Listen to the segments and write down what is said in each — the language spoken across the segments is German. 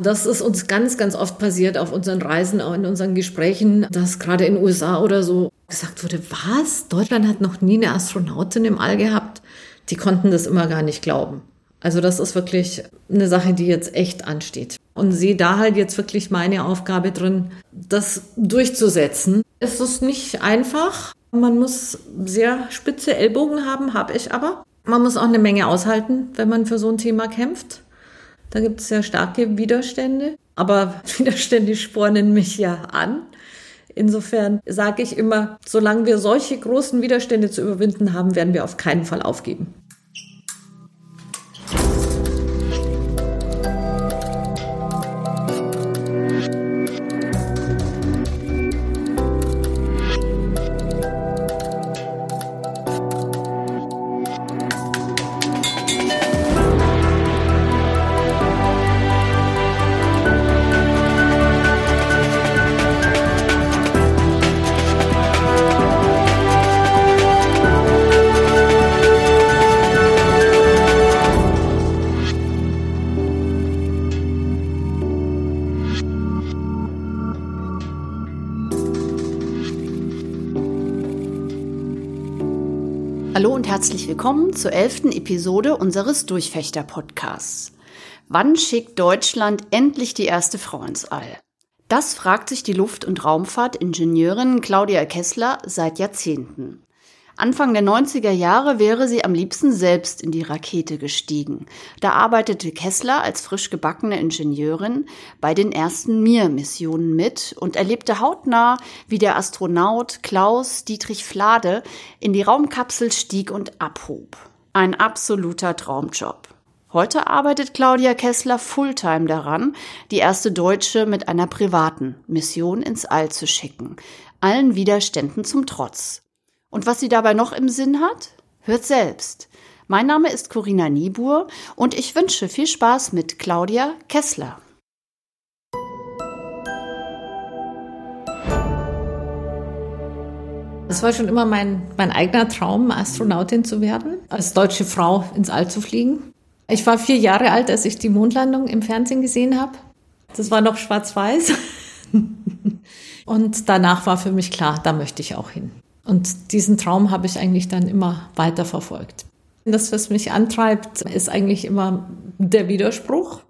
Das ist uns ganz, ganz oft passiert auf unseren Reisen, auch in unseren Gesprächen, dass gerade in den USA oder so gesagt wurde, was? Deutschland hat noch nie eine Astronautin im All gehabt. Die konnten das immer gar nicht glauben. Also das ist wirklich eine Sache, die jetzt echt ansteht. Und sehe da halt jetzt wirklich meine Aufgabe drin, das durchzusetzen. Es ist nicht einfach. Man muss sehr spitze Ellbogen haben, habe ich aber. Man muss auch eine Menge aushalten, wenn man für so ein Thema kämpft. Da gibt es sehr starke Widerstände, aber Widerstände spornen mich ja an. Insofern sage ich immer, solange wir solche großen Widerstände zu überwinden haben, werden wir auf keinen Fall aufgeben. Herzlich willkommen zur elften Episode unseres Durchfechter-Podcasts. Wann schickt Deutschland endlich die erste Frau ins All? Das fragt sich die Luft- und Raumfahrtingenieurin Claudia Kessler seit Jahrzehnten. Anfang der 90er Jahre wäre sie am liebsten selbst in die Rakete gestiegen. Da arbeitete Kessler als frisch gebackene Ingenieurin bei den ersten Mir-Missionen mit und erlebte hautnah, wie der Astronaut Klaus Dietrich Flade in die Raumkapsel stieg und abhob. Ein absoluter Traumjob. Heute arbeitet Claudia Kessler Fulltime daran, die erste Deutsche mit einer privaten Mission ins All zu schicken. Allen Widerständen zum Trotz. Und was sie dabei noch im Sinn hat? Hört selbst. Mein Name ist Corinna Niebuhr und ich wünsche viel Spaß mit Claudia Kessler. Es war schon immer mein, mein eigener Traum, Astronautin zu werden, als deutsche Frau ins All zu fliegen. Ich war vier Jahre alt, als ich die Mondlandung im Fernsehen gesehen habe. Das war noch schwarz-weiß. Und danach war für mich klar, da möchte ich auch hin. Und diesen Traum habe ich eigentlich dann immer weiter verfolgt. Das, was mich antreibt, ist eigentlich immer der Widerspruch.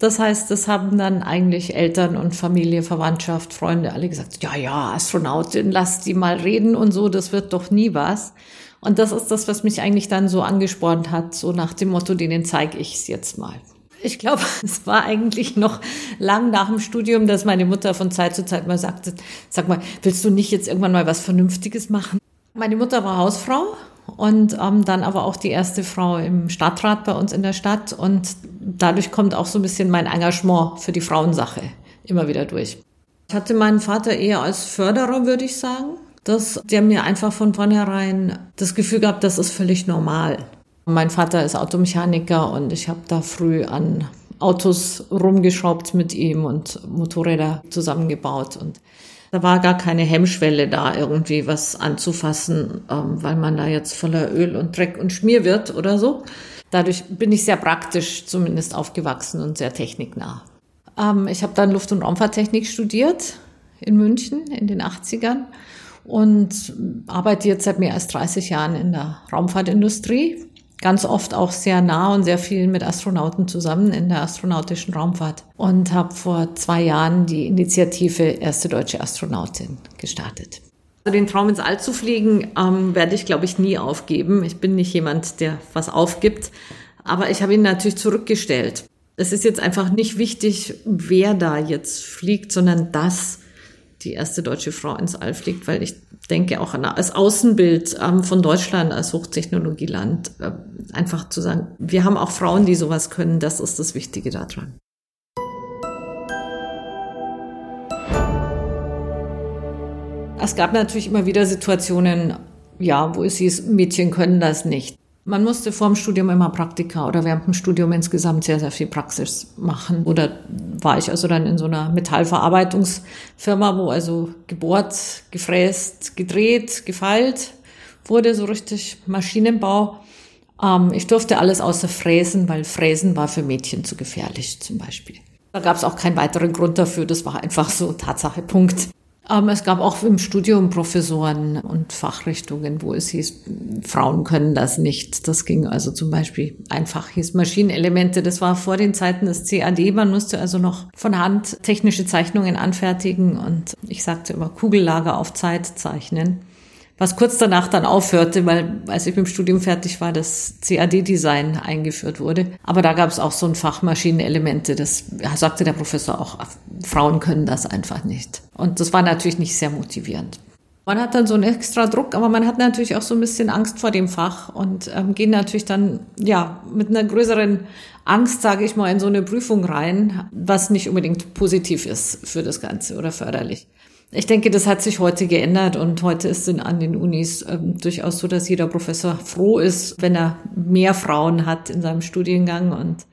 Das heißt, das haben dann eigentlich Eltern und Familie, Verwandtschaft, Freunde alle gesagt, ja, ja, Astronautin, lass die mal reden und so, das wird doch nie was. Und das ist das, was mich eigentlich dann so angespornt hat, so nach dem Motto, denen zeige ich es jetzt mal. Ich glaube, es war eigentlich noch lang nach dem Studium, dass meine Mutter von Zeit zu Zeit mal sagte, sag mal, willst du nicht jetzt irgendwann mal was Vernünftiges machen? Meine Mutter war Hausfrau und ähm, dann aber auch die erste Frau im Stadtrat bei uns in der Stadt und dadurch kommt auch so ein bisschen mein Engagement für die Frauensache immer wieder durch. Ich hatte meinen Vater eher als Förderer, würde ich sagen, dass der mir einfach von vornherein das Gefühl gab, das ist völlig normal. Mein Vater ist Automechaniker und ich habe da früh an Autos rumgeschraubt mit ihm und Motorräder zusammengebaut und da war gar keine Hemmschwelle da, irgendwie was anzufassen, ähm, weil man da jetzt voller Öl und Dreck und Schmier wird oder so. Dadurch bin ich sehr praktisch zumindest aufgewachsen und sehr techniknah. Ähm, ich habe dann Luft- und Raumfahrttechnik studiert in München in den 80ern und arbeite jetzt seit mehr als 30 Jahren in der Raumfahrtindustrie ganz oft auch sehr nah und sehr viel mit Astronauten zusammen in der astronautischen Raumfahrt und habe vor zwei Jahren die Initiative Erste Deutsche Astronautin gestartet. Also den Traum ins All zu fliegen, ähm, werde ich, glaube ich, nie aufgeben. Ich bin nicht jemand, der was aufgibt, aber ich habe ihn natürlich zurückgestellt. Es ist jetzt einfach nicht wichtig, wer da jetzt fliegt, sondern dass die erste deutsche Frau ins All fliegt, weil ich denke auch als Außenbild ähm, von Deutschland als Hochtechnologieland äh, einfach zu sagen, wir haben auch Frauen, die sowas können, das ist das Wichtige daran. Es gab natürlich immer wieder Situationen, ja, wo es hieß, Mädchen können das nicht. Man musste vor dem Studium immer Praktika oder während dem Studium insgesamt sehr, sehr viel Praxis machen. Oder war ich also dann in so einer Metallverarbeitungsfirma, wo also gebohrt, gefräst, gedreht, gefeilt wurde, so richtig Maschinenbau. Ähm, ich durfte alles außer Fräsen, weil Fräsen war für Mädchen zu gefährlich zum Beispiel. Da gab es auch keinen weiteren Grund dafür. Das war einfach so Tatsache, Punkt. Ähm, es gab auch im Studium Professoren und Fachrichtungen, wo es hieß, Frauen können das nicht. Das ging also zum Beispiel einfach hieß Maschinenelemente. Das war vor den Zeiten des CAD. Man musste also noch von Hand technische Zeichnungen anfertigen und ich sagte immer Kugellager auf Zeit zeichnen was kurz danach dann aufhörte, weil als ich mit dem Studium fertig war, das CAD-Design eingeführt wurde. Aber da gab es auch so ein Fach Maschinenelemente. Das sagte der Professor auch, Frauen können das einfach nicht. Und das war natürlich nicht sehr motivierend. Man hat dann so einen extra Druck, aber man hat natürlich auch so ein bisschen Angst vor dem Fach und ähm, gehen natürlich dann ja mit einer größeren Angst, sage ich mal, in so eine Prüfung rein, was nicht unbedingt positiv ist für das Ganze oder förderlich. Ich denke, das hat sich heute geändert und heute ist es an den Unis ähm, durchaus so, dass jeder Professor froh ist, wenn er mehr Frauen hat in seinem Studiengang und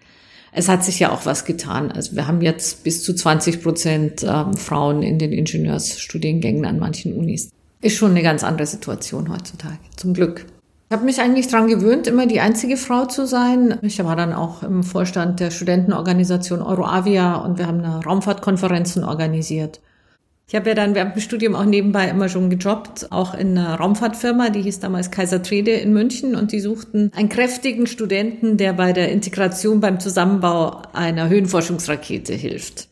es hat sich ja auch was getan. Also wir haben jetzt bis zu 20 Prozent ähm, Frauen in den Ingenieursstudiengängen an manchen Unis. Ist schon eine ganz andere Situation heutzutage, zum Glück. Ich habe mich eigentlich dran gewöhnt, immer die einzige Frau zu sein. Ich war dann auch im Vorstand der Studentenorganisation Euroavia und wir haben eine Raumfahrtkonferenzen organisiert. Ich habe ja dann während dem Studium auch nebenbei immer schon gejobbt, auch in einer Raumfahrtfirma, die hieß damals Kaiser Trede in München und die suchten einen kräftigen Studenten, der bei der Integration beim Zusammenbau einer Höhenforschungsrakete hilft.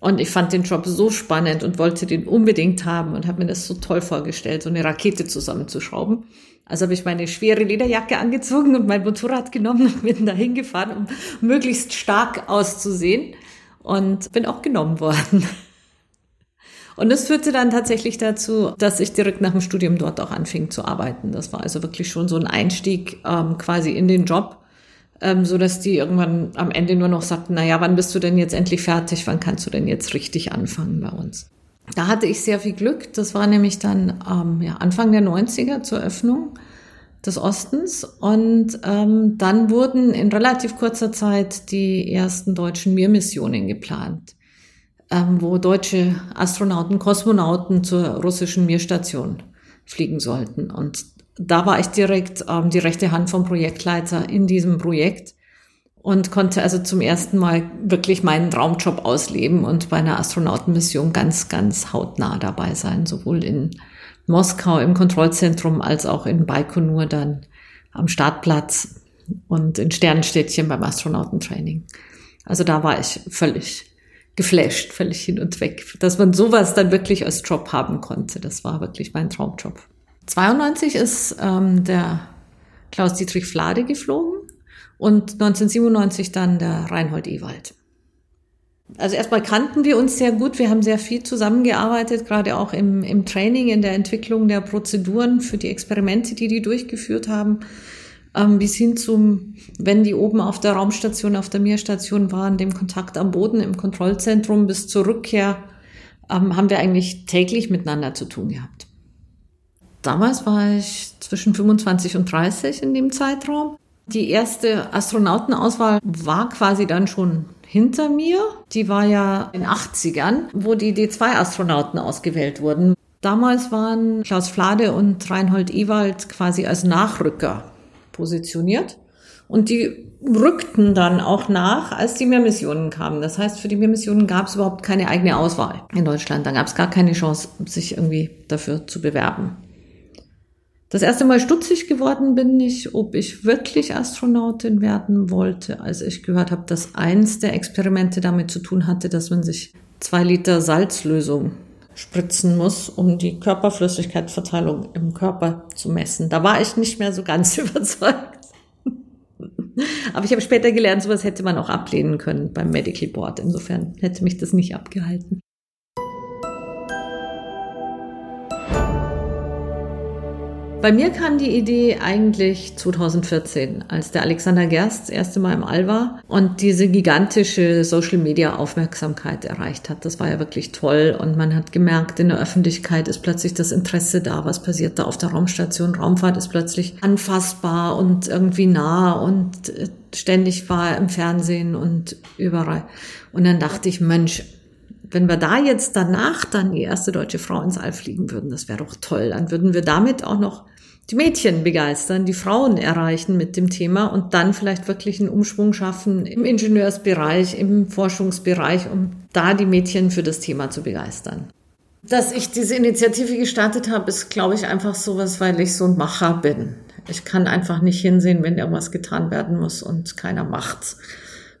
Und ich fand den Job so spannend und wollte den unbedingt haben und habe mir das so toll vorgestellt, so eine Rakete zusammenzuschrauben. Also habe ich meine schwere Lederjacke angezogen und mein Motorrad genommen und bin dahin gefahren, um möglichst stark auszusehen und bin auch genommen worden. Und das führte dann tatsächlich dazu, dass ich direkt nach dem Studium dort auch anfing zu arbeiten. Das war also wirklich schon so ein Einstieg ähm, quasi in den Job, ähm, so dass die irgendwann am Ende nur noch sagten, na ja, wann bist du denn jetzt endlich fertig? Wann kannst du denn jetzt richtig anfangen bei uns? Da hatte ich sehr viel Glück. Das war nämlich dann ähm, ja, Anfang der 90er zur Öffnung des Ostens. Und ähm, dann wurden in relativ kurzer Zeit die ersten deutschen Mir-Missionen geplant wo deutsche Astronauten, Kosmonauten zur russischen Mir-Station fliegen sollten. Und da war ich direkt ähm, die rechte Hand vom Projektleiter in diesem Projekt und konnte also zum ersten Mal wirklich meinen Traumjob ausleben und bei einer Astronautenmission ganz, ganz hautnah dabei sein, sowohl in Moskau im Kontrollzentrum als auch in Baikonur dann am Startplatz und in Sternstädtchen beim Astronautentraining. Also da war ich völlig geflasht, völlig hin und weg, dass man sowas dann wirklich als Job haben konnte. Das war wirklich mein Traumjob. 92 ist ähm, der Klaus-Dietrich Flade geflogen und 1997 dann der Reinhold Ewald. Also erstmal kannten wir uns sehr gut. Wir haben sehr viel zusammengearbeitet, gerade auch im, im Training, in der Entwicklung der Prozeduren für die Experimente, die die durchgeführt haben ähm, bis hin zum, wenn die oben auf der Raumstation, auf der Meerstation waren, dem Kontakt am Boden im Kontrollzentrum bis zur Rückkehr, ähm, haben wir eigentlich täglich miteinander zu tun gehabt. Damals war ich zwischen 25 und 30 in dem Zeitraum. Die erste Astronautenauswahl war quasi dann schon hinter mir. Die war ja in 80ern, wo die D2-Astronauten ausgewählt wurden. Damals waren Klaus Flade und Reinhold Ewald quasi als Nachrücker positioniert. Und die rückten dann auch nach, als die Mehrmissionen kamen. Das heißt, für die Mehrmissionen gab es überhaupt keine eigene Auswahl in Deutschland. Da gab es gar keine Chance, sich irgendwie dafür zu bewerben. Das erste Mal stutzig geworden bin ich, ob ich wirklich Astronautin werden wollte, als ich gehört habe, dass eins der Experimente damit zu tun hatte, dass man sich zwei Liter Salzlösung spritzen muss, um die Körperflüssigkeitsverteilung im Körper zu messen. Da war ich nicht mehr so ganz überzeugt. Aber ich habe später gelernt, sowas hätte man auch ablehnen können beim Medical Board. Insofern hätte mich das nicht abgehalten. Bei mir kam die Idee eigentlich 2014, als der Alexander Gerst das erste Mal im All war und diese gigantische Social Media Aufmerksamkeit erreicht hat. Das war ja wirklich toll und man hat gemerkt, in der Öffentlichkeit ist plötzlich das Interesse da, was passiert da auf der Raumstation. Raumfahrt ist plötzlich anfassbar und irgendwie nah und äh, ständig war im Fernsehen und überall. Und dann dachte ich, Mensch, wenn wir da jetzt danach dann die erste deutsche Frau ins All fliegen würden, das wäre doch toll. Dann würden wir damit auch noch die Mädchen begeistern, die Frauen erreichen mit dem Thema und dann vielleicht wirklich einen Umschwung schaffen im Ingenieursbereich, im Forschungsbereich, um da die Mädchen für das Thema zu begeistern. Dass ich diese Initiative gestartet habe, ist, glaube ich, einfach sowas, weil ich so ein Macher bin. Ich kann einfach nicht hinsehen, wenn irgendwas getan werden muss und keiner macht's.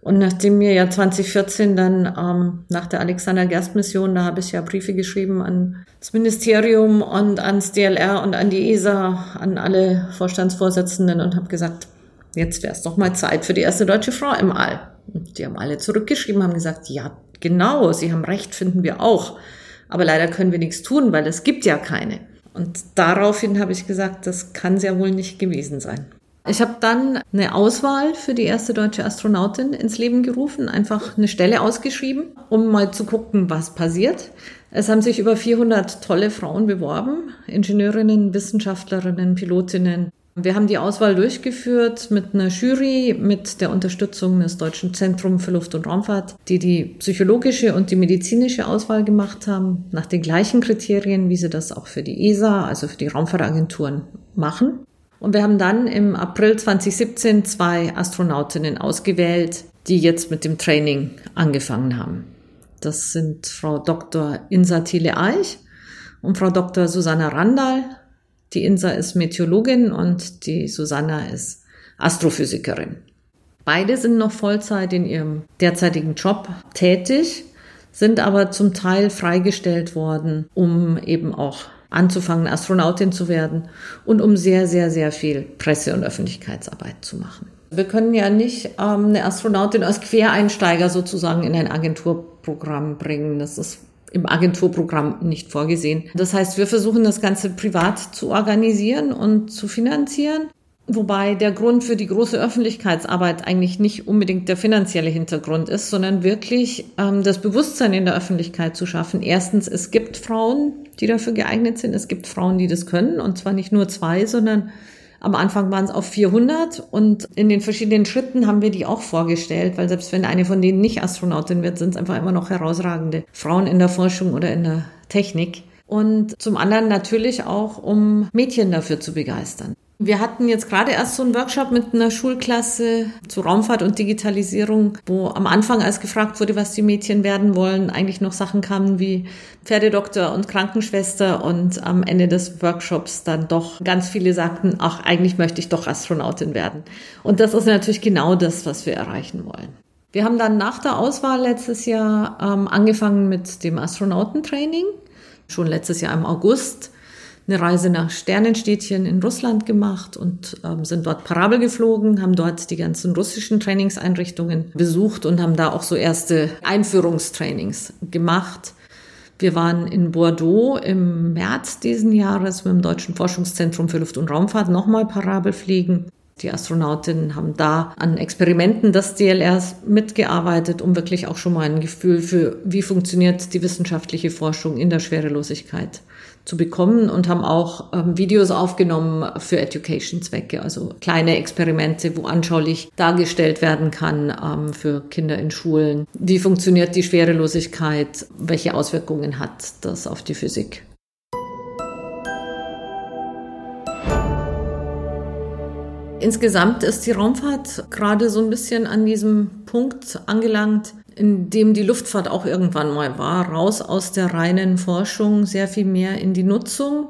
Und nachdem mir ja 2014 dann ähm, nach der Alexander Gerst Mission, da habe ich ja Briefe geschrieben an das Ministerium und ans DLR und an die ESA, an alle Vorstandsvorsitzenden und habe gesagt, jetzt wäre es doch mal Zeit für die erste deutsche Frau im All. Und die haben alle zurückgeschrieben, haben gesagt, ja, genau, Sie haben recht, finden wir auch. Aber leider können wir nichts tun, weil es gibt ja keine. Und daraufhin habe ich gesagt, das kann sehr wohl nicht gewesen sein. Ich habe dann eine Auswahl für die erste deutsche Astronautin ins Leben gerufen, einfach eine Stelle ausgeschrieben, um mal zu gucken, was passiert. Es haben sich über 400 tolle Frauen beworben, Ingenieurinnen, Wissenschaftlerinnen, Pilotinnen. Wir haben die Auswahl durchgeführt mit einer Jury, mit der Unterstützung des Deutschen Zentrums für Luft- und Raumfahrt, die die psychologische und die medizinische Auswahl gemacht haben, nach den gleichen Kriterien, wie sie das auch für die ESA, also für die Raumfahrtagenturen, machen. Und wir haben dann im April 2017 zwei Astronautinnen ausgewählt, die jetzt mit dem Training angefangen haben. Das sind Frau Dr. Insa Thiele Eich und Frau Dr. Susanna Randall. Die Insa ist Meteorologin und die Susanna ist Astrophysikerin. Beide sind noch Vollzeit in ihrem derzeitigen Job tätig, sind aber zum Teil freigestellt worden, um eben auch anzufangen, Astronautin zu werden und um sehr, sehr, sehr viel Presse- und Öffentlichkeitsarbeit zu machen. Wir können ja nicht ähm, eine Astronautin als Quereinsteiger sozusagen in ein Agenturprogramm bringen. Das ist im Agenturprogramm nicht vorgesehen. Das heißt, wir versuchen das Ganze privat zu organisieren und zu finanzieren. Wobei der Grund für die große Öffentlichkeitsarbeit eigentlich nicht unbedingt der finanzielle Hintergrund ist, sondern wirklich ähm, das Bewusstsein in der Öffentlichkeit zu schaffen. Erstens, es gibt Frauen, die dafür geeignet sind. Es gibt Frauen, die das können. Und zwar nicht nur zwei, sondern am Anfang waren es auf 400 und in den verschiedenen Schritten haben wir die auch vorgestellt, weil selbst wenn eine von denen nicht Astronautin wird, sind es einfach immer noch herausragende Frauen in der Forschung oder in der Technik. Und zum anderen natürlich auch, um Mädchen dafür zu begeistern. Wir hatten jetzt gerade erst so einen Workshop mit einer Schulklasse zu Raumfahrt und Digitalisierung, wo am Anfang, als gefragt wurde, was die Mädchen werden wollen, eigentlich noch Sachen kamen wie Pferdedoktor und Krankenschwester und am Ende des Workshops dann doch ganz viele sagten, ach, eigentlich möchte ich doch Astronautin werden. Und das ist natürlich genau das, was wir erreichen wollen. Wir haben dann nach der Auswahl letztes Jahr ähm, angefangen mit dem Astronautentraining. Schon letztes Jahr im August eine Reise nach Sternenstädtchen in Russland gemacht und ähm, sind dort Parabel geflogen, haben dort die ganzen russischen Trainingseinrichtungen besucht und haben da auch so erste Einführungstrainings gemacht. Wir waren in Bordeaux im März diesen Jahres mit dem Deutschen Forschungszentrum für Luft- und Raumfahrt nochmal Parabel fliegen. Die Astronautinnen haben da an Experimenten des DLRs mitgearbeitet, um wirklich auch schon mal ein Gefühl für, wie funktioniert die wissenschaftliche Forschung in der Schwerelosigkeit zu bekommen und haben auch ähm, Videos aufgenommen für Education-Zwecke, also kleine Experimente, wo anschaulich dargestellt werden kann ähm, für Kinder in Schulen. Wie funktioniert die Schwerelosigkeit? Welche Auswirkungen hat das auf die Physik? Insgesamt ist die Raumfahrt gerade so ein bisschen an diesem Punkt angelangt, in dem die Luftfahrt auch irgendwann mal war, raus aus der reinen Forschung, sehr viel mehr in die Nutzung.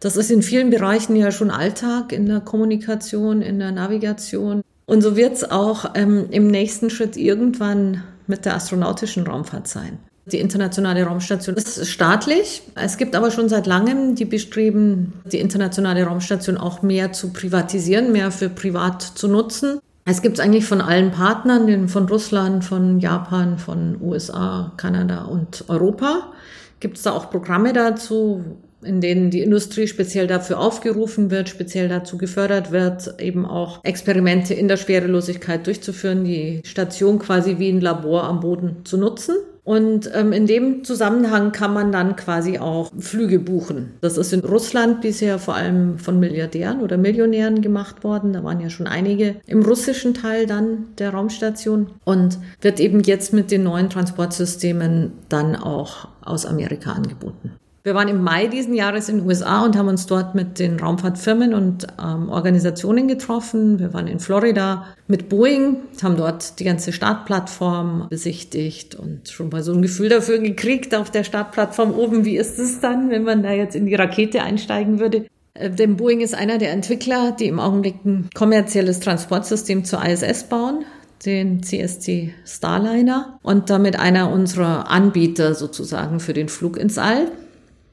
Das ist in vielen Bereichen ja schon Alltag, in der Kommunikation, in der Navigation. Und so wird es auch ähm, im nächsten Schritt irgendwann mit der astronautischen Raumfahrt sein. Die internationale Raumstation ist staatlich. Es gibt aber schon seit langem die Bestreben, die internationale Raumstation auch mehr zu privatisieren, mehr für privat zu nutzen. Es gibt es eigentlich von allen Partnern, von Russland, von Japan, von USA, Kanada und Europa. Gibt es da auch Programme dazu, in denen die Industrie speziell dafür aufgerufen wird, speziell dazu gefördert wird, eben auch Experimente in der Schwerelosigkeit durchzuführen, die Station quasi wie ein Labor am Boden zu nutzen. Und ähm, in dem Zusammenhang kann man dann quasi auch Flüge buchen. Das ist in Russland bisher vor allem von Milliardären oder Millionären gemacht worden. Da waren ja schon einige im russischen Teil dann der Raumstation und wird eben jetzt mit den neuen Transportsystemen dann auch aus Amerika angeboten. Wir waren im Mai diesen Jahres in den USA und haben uns dort mit den Raumfahrtfirmen und ähm, Organisationen getroffen. Wir waren in Florida mit Boeing, haben dort die ganze Startplattform besichtigt und schon mal so ein Gefühl dafür gekriegt auf der Startplattform oben. Wie ist es dann, wenn man da jetzt in die Rakete einsteigen würde? Äh, denn Boeing ist einer der Entwickler, die im Augenblick ein kommerzielles Transportsystem zur ISS bauen den CST Starliner und damit einer unserer Anbieter sozusagen für den Flug ins All.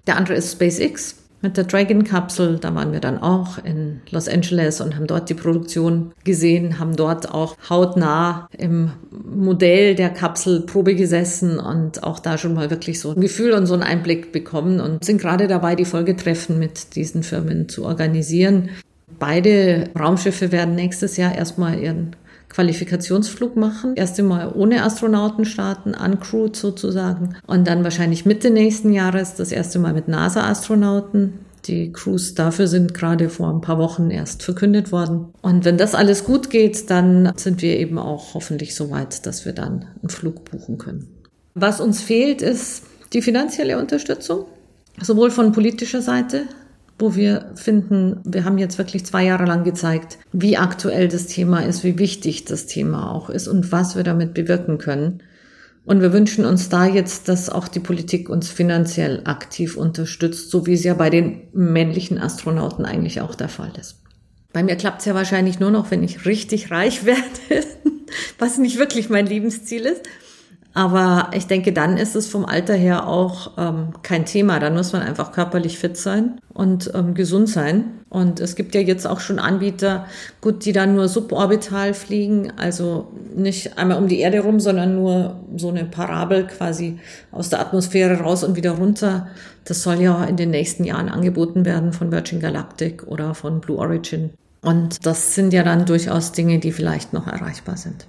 Der andere ist SpaceX mit der Dragon-Kapsel. Da waren wir dann auch in Los Angeles und haben dort die Produktion gesehen, haben dort auch hautnah im Modell der Kapsel Probe gesessen und auch da schon mal wirklich so ein Gefühl und so einen Einblick bekommen und sind gerade dabei, die Folgetreffen mit diesen Firmen zu organisieren. Beide Raumschiffe werden nächstes Jahr erstmal ihren Qualifikationsflug machen. Erst einmal ohne Astronauten starten, uncrewed sozusagen. Und dann wahrscheinlich Mitte nächsten Jahres das erste Mal mit NASA-Astronauten. Die Crews dafür sind gerade vor ein paar Wochen erst verkündet worden. Und wenn das alles gut geht, dann sind wir eben auch hoffentlich so weit, dass wir dann einen Flug buchen können. Was uns fehlt, ist die finanzielle Unterstützung, sowohl von politischer Seite wo wir finden, wir haben jetzt wirklich zwei Jahre lang gezeigt, wie aktuell das Thema ist, wie wichtig das Thema auch ist und was wir damit bewirken können. Und wir wünschen uns da jetzt, dass auch die Politik uns finanziell aktiv unterstützt, so wie es ja bei den männlichen Astronauten eigentlich auch der Fall ist. Bei mir klappt es ja wahrscheinlich nur noch, wenn ich richtig reich werde, was nicht wirklich mein Lebensziel ist. Aber ich denke, dann ist es vom Alter her auch ähm, kein Thema. Dann muss man einfach körperlich fit sein und ähm, gesund sein. Und es gibt ja jetzt auch schon Anbieter, gut, die dann nur suborbital fliegen, also nicht einmal um die Erde rum, sondern nur so eine Parabel quasi aus der Atmosphäre raus und wieder runter. Das soll ja in den nächsten Jahren angeboten werden von Virgin Galactic oder von Blue Origin. Und das sind ja dann durchaus Dinge, die vielleicht noch erreichbar sind.